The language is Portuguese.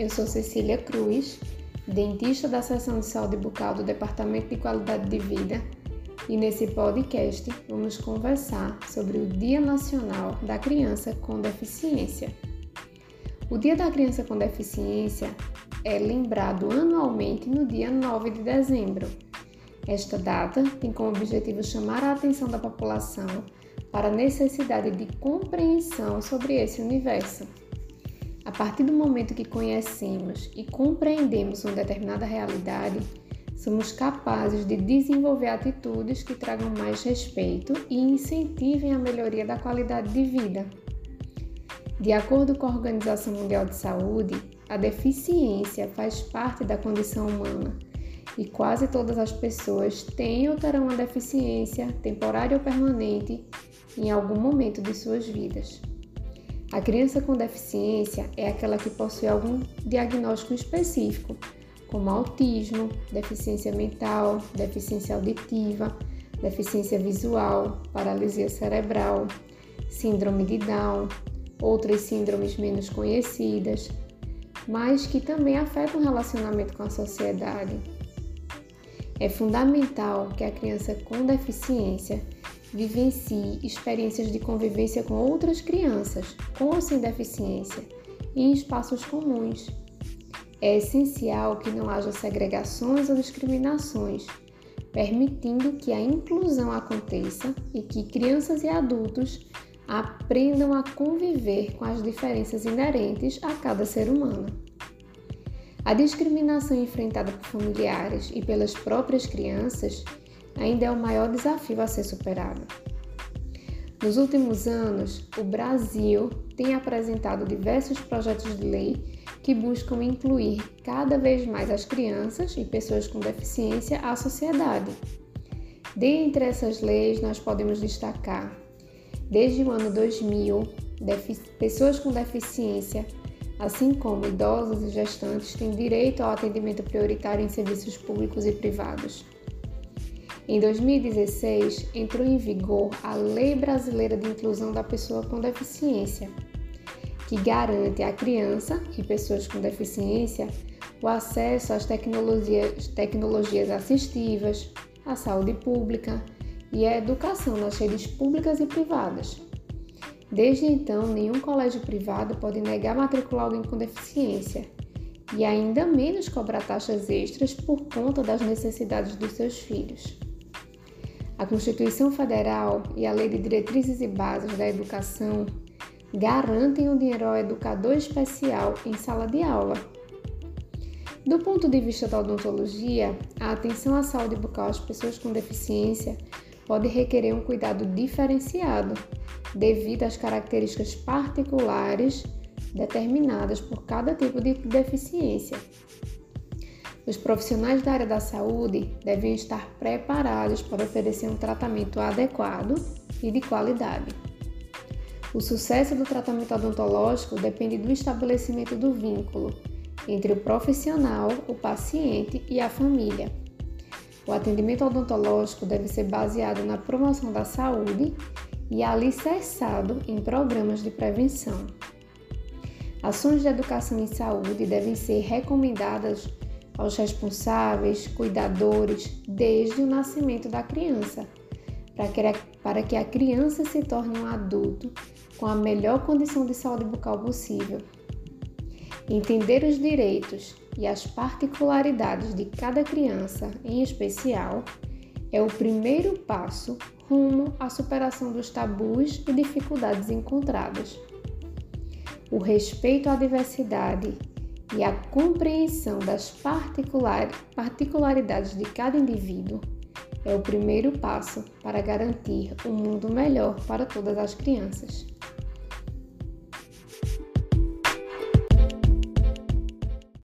eu sou Cecília Cruz, dentista da Seção de Saúde Bucal do Departamento de Qualidade de Vida, e nesse podcast vamos conversar sobre o Dia Nacional da Criança com Deficiência. O Dia da Criança com Deficiência é lembrado anualmente no dia 9 de dezembro. Esta data tem como objetivo chamar a atenção da população para a necessidade de compreensão sobre esse universo. A partir do momento que conhecemos e compreendemos uma determinada realidade, somos capazes de desenvolver atitudes que tragam mais respeito e incentivem a melhoria da qualidade de vida. De acordo com a Organização Mundial de Saúde, a deficiência faz parte da condição humana e quase todas as pessoas têm ou terão uma deficiência, temporária ou permanente, em algum momento de suas vidas. A criança com deficiência é aquela que possui algum diagnóstico específico, como autismo, deficiência mental, deficiência auditiva, deficiência visual, paralisia cerebral, síndrome de Down, outras síndromes menos conhecidas, mas que também afetam o relacionamento com a sociedade. É fundamental que a criança com deficiência vivencie experiências de convivência com outras crianças, com ou sem deficiência, em espaços comuns. É essencial que não haja segregações ou discriminações, permitindo que a inclusão aconteça e que crianças e adultos aprendam a conviver com as diferenças inerentes a cada ser humano. A discriminação enfrentada por familiares e pelas próprias crianças ainda é o maior desafio a ser superado. Nos últimos anos, o Brasil tem apresentado diversos projetos de lei que buscam incluir cada vez mais as crianças e pessoas com deficiência à sociedade. Dentre essas leis, nós podemos destacar, desde o ano 2000, pessoas com deficiência, assim como idosos e gestantes, têm direito ao atendimento prioritário em serviços públicos e privados. Em 2016, entrou em vigor a Lei Brasileira de Inclusão da Pessoa com Deficiência, que garante à criança e pessoas com deficiência o acesso às tecnologias, tecnologias assistivas, à saúde pública e à educação nas redes públicas e privadas. Desde então, nenhum colégio privado pode negar matricular alguém com deficiência e ainda menos cobrar taxas extras por conta das necessidades dos seus filhos. A Constituição Federal e a Lei de Diretrizes e Bases da Educação garantem o dinheiro ao educador especial em sala de aula. Do ponto de vista da odontologia, a atenção à saúde bucal às pessoas com deficiência pode requerer um cuidado diferenciado, devido às características particulares determinadas por cada tipo de deficiência. Os profissionais da área da saúde devem estar preparados para oferecer um tratamento adequado e de qualidade. O sucesso do tratamento odontológico depende do estabelecimento do vínculo entre o profissional, o paciente e a família. O atendimento odontológico deve ser baseado na promoção da saúde e alicerçado em programas de prevenção. Ações de educação em saúde devem ser recomendadas aos responsáveis, cuidadores, desde o nascimento da criança, para que a criança se torne um adulto com a melhor condição de saúde bucal possível. Entender os direitos e as particularidades de cada criança, em especial, é o primeiro passo rumo à superação dos tabus e dificuldades encontradas. O respeito à diversidade e a compreensão das particularidades de cada indivíduo é o primeiro passo para garantir um mundo melhor para todas as crianças.